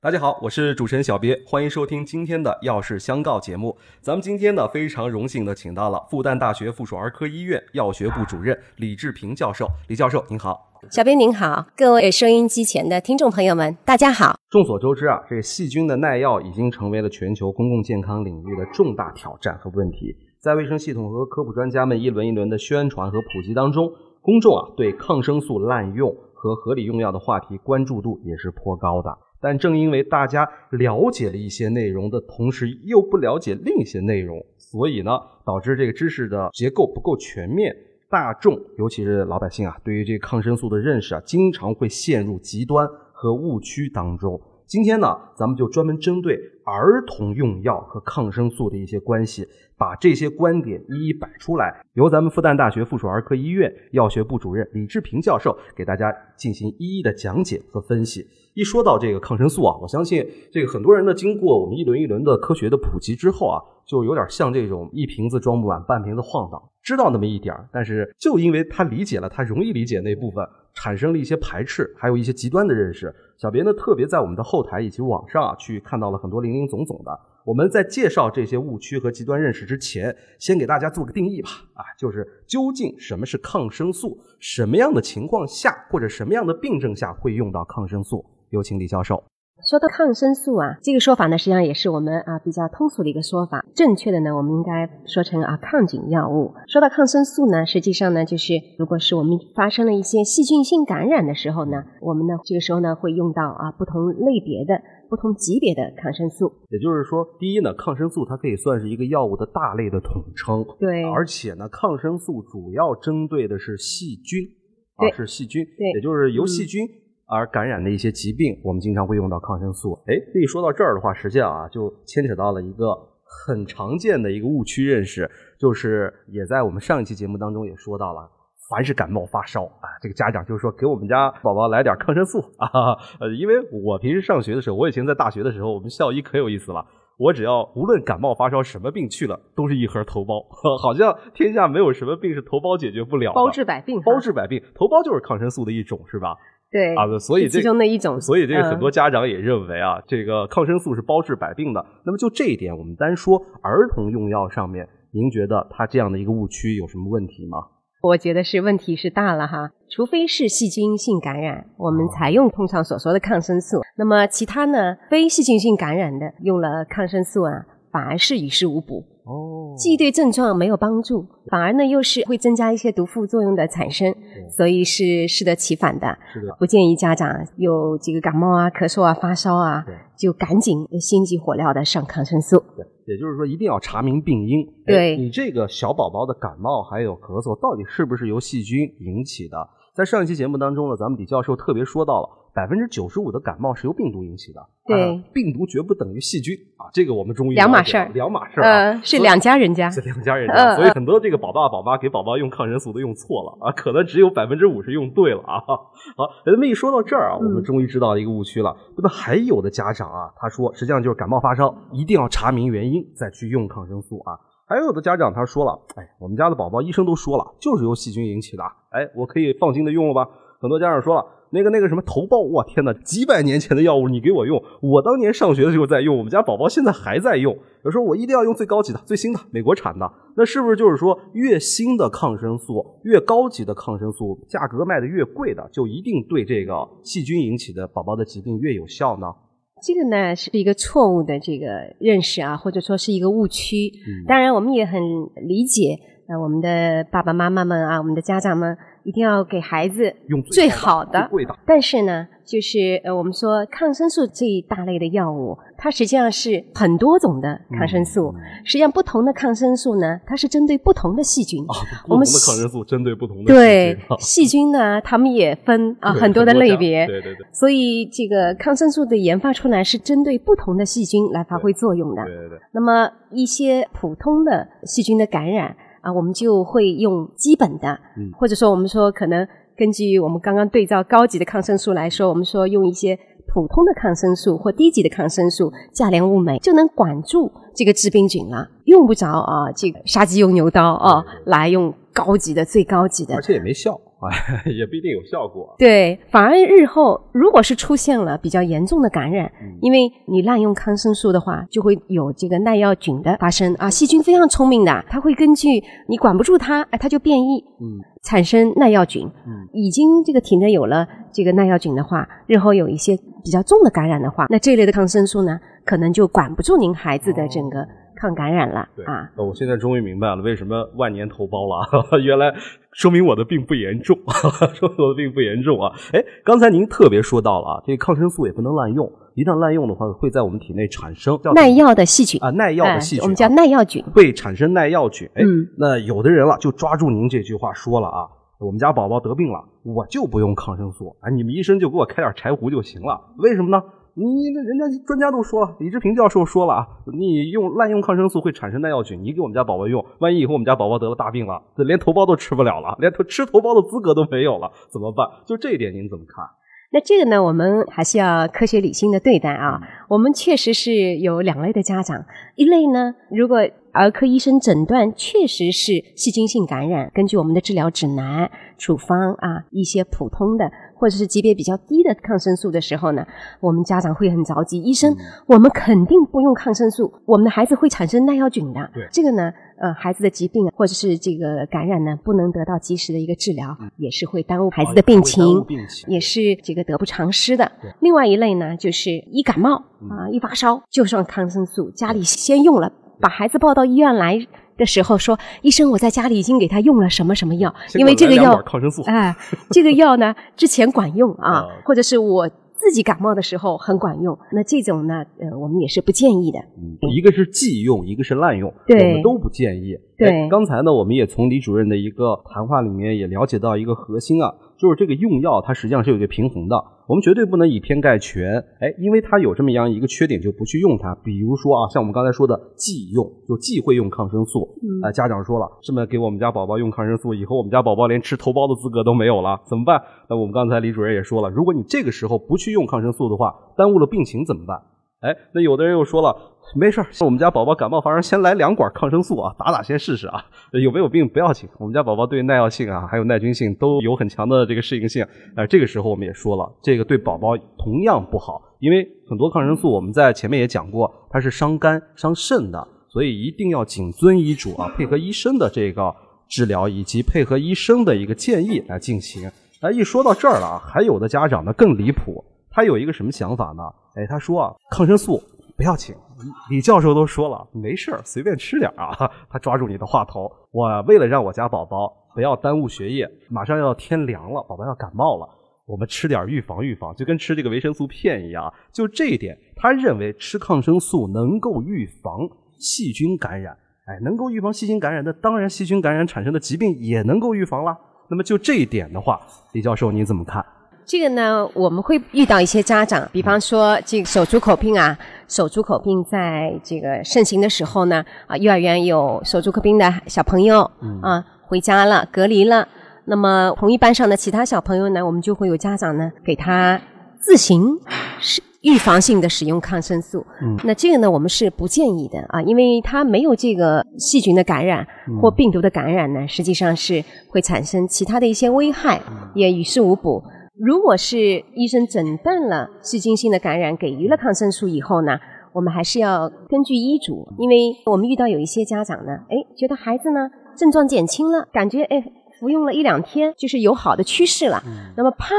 大家好，我是主持人小别，欢迎收听今天的《药事相告》节目。咱们今天呢，非常荣幸的请到了复旦大学附属儿科医院药学部主任李志平教授。李教授您好，小编您好，各位收音机前的听众朋友们，大家好。众所周知啊，这个细菌的耐药已经成为了全球公共健康领域的重大挑战和问题。在卫生系统和科普专家们一轮一轮的宣传和普及当中，公众啊对抗生素滥用和合理用药的话题关注度也是颇高的。但正因为大家了解了一些内容的同时，又不了解另一些内容，所以呢，导致这个知识的结构不够全面。大众，尤其是老百姓啊，对于这个抗生素的认识啊，经常会陷入极端和误区当中。今天呢，咱们就专门针对儿童用药和抗生素的一些关系，把这些观点一一摆出来，由咱们复旦大学附属儿科医院药学部主任李志平教授给大家进行一一的讲解和分析。一说到这个抗生素啊，我相信这个很多人呢，经过我们一轮一轮的科学的普及之后啊，就有点像这种一瓶子装不满，半瓶子晃荡，知道那么一点儿，但是就因为他理解了他容易理解那部分，产生了一些排斥，还有一些极端的认识。小别呢特别在我们的后台以及网上啊，去看到了很多零零总总的。我们在介绍这些误区和极端认识之前，先给大家做个定义吧。啊，就是究竟什么是抗生素，什么样的情况下或者什么样的病症下会用到抗生素？有请李教授。说到抗生素啊，这个说法呢，实际上也是我们啊比较通俗的一个说法。正确的呢，我们应该说成啊抗菌药物。说到抗生素呢，实际上呢，就是如果是我们发生了一些细菌性感染的时候呢，我们呢这个时候呢会用到啊不同类别的、不同级别的抗生素。也就是说，第一呢，抗生素它可以算是一个药物的大类的统称。对。而且呢，抗生素主要针对的是细菌，啊是细菌。对。也就是由细菌。而感染的一些疾病，我们经常会用到抗生素。哎，这一说到这儿的话，实际上啊，就牵扯到了一个很常见的一个误区认识，就是也在我们上一期节目当中也说到了，凡是感冒发烧啊，这个家长就是说给我们家宝宝来点抗生素啊。呃，因为我平时上学的时候，我以前在大学的时候，我们校医可有意思了，我只要无论感冒发烧什么病去了，都是一盒头孢，好像天下没有什么病是头孢解决不了的，包治百病，包治百病，头孢就是抗生素的一种，是吧？对啊，所以这其中的一种，所以这个很多家长也认为啊，这个抗生素是包治百病的。那么就这一点，我们单说儿童用药上面，您觉得它这样的一个误区有什么问题吗？我觉得是问题是大了哈，除非是细菌性感染，我们采用通常所说的抗生素。那么其他呢，非细菌性感染的用了抗生素啊，反而是于事无补。哦，既对症状没有帮助，反而呢又是会增加一些毒副作用的产生，所以是适得其反的。是的，不建议家长有这个感冒啊、咳嗽啊、发烧啊，就赶紧心急火燎的上抗生素。对，也就是说一定要查明病因。对，你这个小宝宝的感冒还有咳嗽，到底是不是由细菌引起的？在上一期节目当中呢，咱们李教授特别说到了。百分之九十五的感冒是由病毒引起的，对，病毒绝不等于细菌啊，这个我们终于两码事儿，两码事儿啊，是两家人家，是两家人家，所以很多这个宝爸宝妈给宝宝用抗生素都用错了啊，可能只有百分之五十用对了啊。好，那么一说到这儿啊，我们终于知道一个误区了。那么还有的家长啊，他说实际上就是感冒发烧，一定要查明原因再去用抗生素啊。还有的家长他说了，哎，我们家的宝宝医生都说了，就是由细菌引起的，哎，我可以放心的用了吧？很多家长说了。那个那个什么头孢，我天哪！几百年前的药物你给我用，我当年上学的时候在用，我们家宝宝现在还在用。有时候我一定要用最高级的、最新的美国产的，那是不是就是说越新的抗生素、越高级的抗生素，价格卖的越贵的，就一定对这个细菌引起的宝宝的疾病越有效呢？这个呢是一个错误的这个认识啊，或者说是一个误区。当然，我们也很理解呃我们的爸爸妈妈们啊，我们的家长们。一定要给孩子用最好的，但是呢，就是呃，我们说抗生素这一大类的药物，它实际上是很多种的抗生素。实际上，不同的抗生素呢，它是针对不同的细菌。我们的抗生素针对不同的对细菌呢，它们也分 啊很多的类别。对对对。所以，这个抗生素的研发出来是针对不同的细菌来发挥作用的。对对对。那么，一些普通的细菌的感染。啊，我们就会用基本的，嗯或者说我们说可能根据我们刚刚对照高级的抗生素来说，我们说用一些普通的抗生素或低级的抗生素，价廉物美就能管住这个致病菌了，用不着啊这个杀鸡用牛刀啊来用高级的最高级的，而且也没效。哎，也不一定有效果。对，反而日后如果是出现了比较严重的感染，因为你滥用抗生素的话，就会有这个耐药菌的发生啊。细菌非常聪明的，它会根据你管不住它，哎，它就变异，嗯，产生耐药菌。嗯，已经这个体内有了这个耐药菌的话，日后有一些比较重的感染的话，那这类的抗生素呢，可能就管不住您孩子的整个。抗感染了啊！我现在终于明白了为什么万年头孢了，原来说明我的病不严重，说明我的病不严重啊！哎，刚才您特别说到了啊，这个抗生素也不能滥用，一旦滥用的话，会在我们体内产生耐药的细菌啊，耐药的细菌，我们叫耐药菌，会产生耐药菌。哎，那有的人了就抓住您这句话说了啊，我们家宝宝得病了，我就不用抗生素啊，你们医生就给我开点柴胡就行了，为什么呢？你那人家专家都说了，李志平教授说了啊，你用滥用抗生素会产生耐药菌，你给我们家宝宝用，万一以后我们家宝宝得了大病了，这连头孢都吃不了了，连头吃头孢的资格都没有了，怎么办？就这一点您怎么看？那这个呢，我们还是要科学理性的对待啊。我们确实是有两类的家长，一类呢，如果儿科医生诊断确实是细菌性感染，根据我们的治疗指南处方啊，一些普通的。或者是级别比较低的抗生素的时候呢，我们家长会很着急。医生，我们肯定不用抗生素，我们的孩子会产生耐药菌的。对，这个呢，呃，孩子的疾病或者是这个感染呢，不能得到及时的一个治疗，也是会耽误孩子的病情，也是这个得不偿失的。另外一类呢，就是一感冒啊，一发烧就上抗生素，家里先用了，把孩子抱到医院来。的时候说，医生，我在家里已经给他用了什么什么药，因为这个药抗生素，哎，这个药呢之前管用啊，或者是我自己感冒的时候很管用，那这种呢，呃，我们也是不建议的。一个是忌用，一个是滥用，我们都不建议。对，刚才呢，我们也从李主任的一个谈话里面也了解到一个核心啊。就是这个用药，它实际上是有一个平衡的。我们绝对不能以偏概全，哎，因为它有这么样一个缺点，就不去用它。比如说啊，像我们刚才说的忌用，就忌讳用抗生素。啊，家长说了，这么给我们家宝宝用抗生素，以后我们家宝宝连吃头孢的资格都没有了，怎么办？那我们刚才李主任也说了，如果你这个时候不去用抗生素的话，耽误了病情怎么办？哎，那有的人又说了，没事儿，我们家宝宝感冒发烧，先来两管抗生素啊，打打先试试啊，有没有病不要紧，我们家宝宝对耐药性啊，还有耐菌性都有很强的这个适应性。哎，这个时候我们也说了，这个对宝宝同样不好，因为很多抗生素我们在前面也讲过，它是伤肝伤肾的，所以一定要谨遵医嘱啊，配合医生的这个治疗以及配合医生的一个建议来进行。哎，一说到这儿了啊，还有的家长呢更离谱。他有一个什么想法呢？哎，他说啊，抗生素不要紧，李教授都说了，没事儿，随便吃点啊。他抓住你的话头，我为了让我家宝宝不要耽误学业，马上要天凉了，宝宝要感冒了，我们吃点预防预防，就跟吃这个维生素片一样。就这一点，他认为吃抗生素能够预防细菌感染，哎，能够预防细菌感染，那当然细菌感染产生的疾病也能够预防了。那么就这一点的话，李教授你怎么看？这个呢，我们会遇到一些家长，比方说这个手足口病啊，手足口病在这个盛行的时候呢，啊，幼儿园有手足口病的小朋友啊，回家了，隔离了。那么同一班上的其他小朋友呢，我们就会有家长呢给他自行是预防性的使用抗生素。嗯，那这个呢，我们是不建议的啊，因为他没有这个细菌的感染或病毒的感染呢，实际上是会产生其他的一些危害，也于事无补。如果是医生诊断了细菌性的感染，给予了抗生素以后呢，我们还是要根据医嘱，因为我们遇到有一些家长呢，哎，觉得孩子呢症状减轻了，感觉哎服用了一两天就是有好的趋势了，那么怕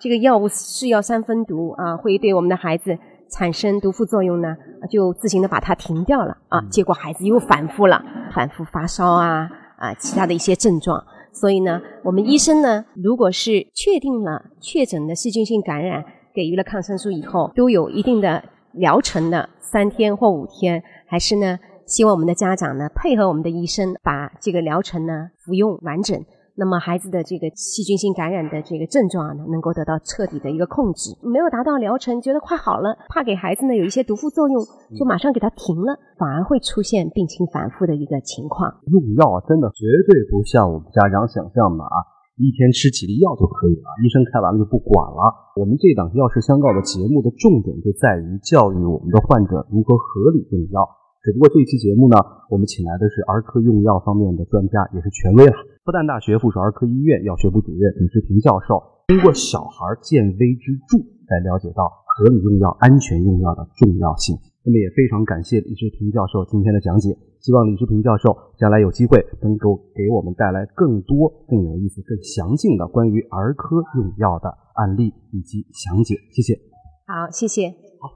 这个药物是药三分毒啊，会对我们的孩子产生毒副作用呢，就自行的把它停掉了啊，结果孩子又反复了，反复发烧啊啊，其他的一些症状。所以呢，我们医生呢，如果是确定了确诊的细菌性感染，给予了抗生素以后，都有一定的疗程的，三天或五天，还是呢，希望我们的家长呢，配合我们的医生，把这个疗程呢服用完整。那么孩子的这个细菌性感染的这个症状呢，能够得到彻底的一个控制。没有达到疗程，觉得快好了，怕给孩子呢有一些毒副作用，就马上给他停了，反而会出现病情反复的一个情况。用药真的绝对不像我们家长想象的啊，一天吃几粒药就可以了，医生开完了就不管了。我们这档药事相告的节目的重点就在于教育我们的患者如何合理用药。只不过这一期节目呢，我们请来的是儿科用药方面的专家，也是权威了。复旦大学附属儿科医院药学部主任李志平教授，通过小孩健微之助来了解到合理用药、安全用药的重要性。那么也非常感谢李志平教授今天的讲解，希望李志平教授将来有机会能够给我们带来更多、更有意思、更详尽的关于儿科用药的案例以及详解。谢谢。好，谢谢。好。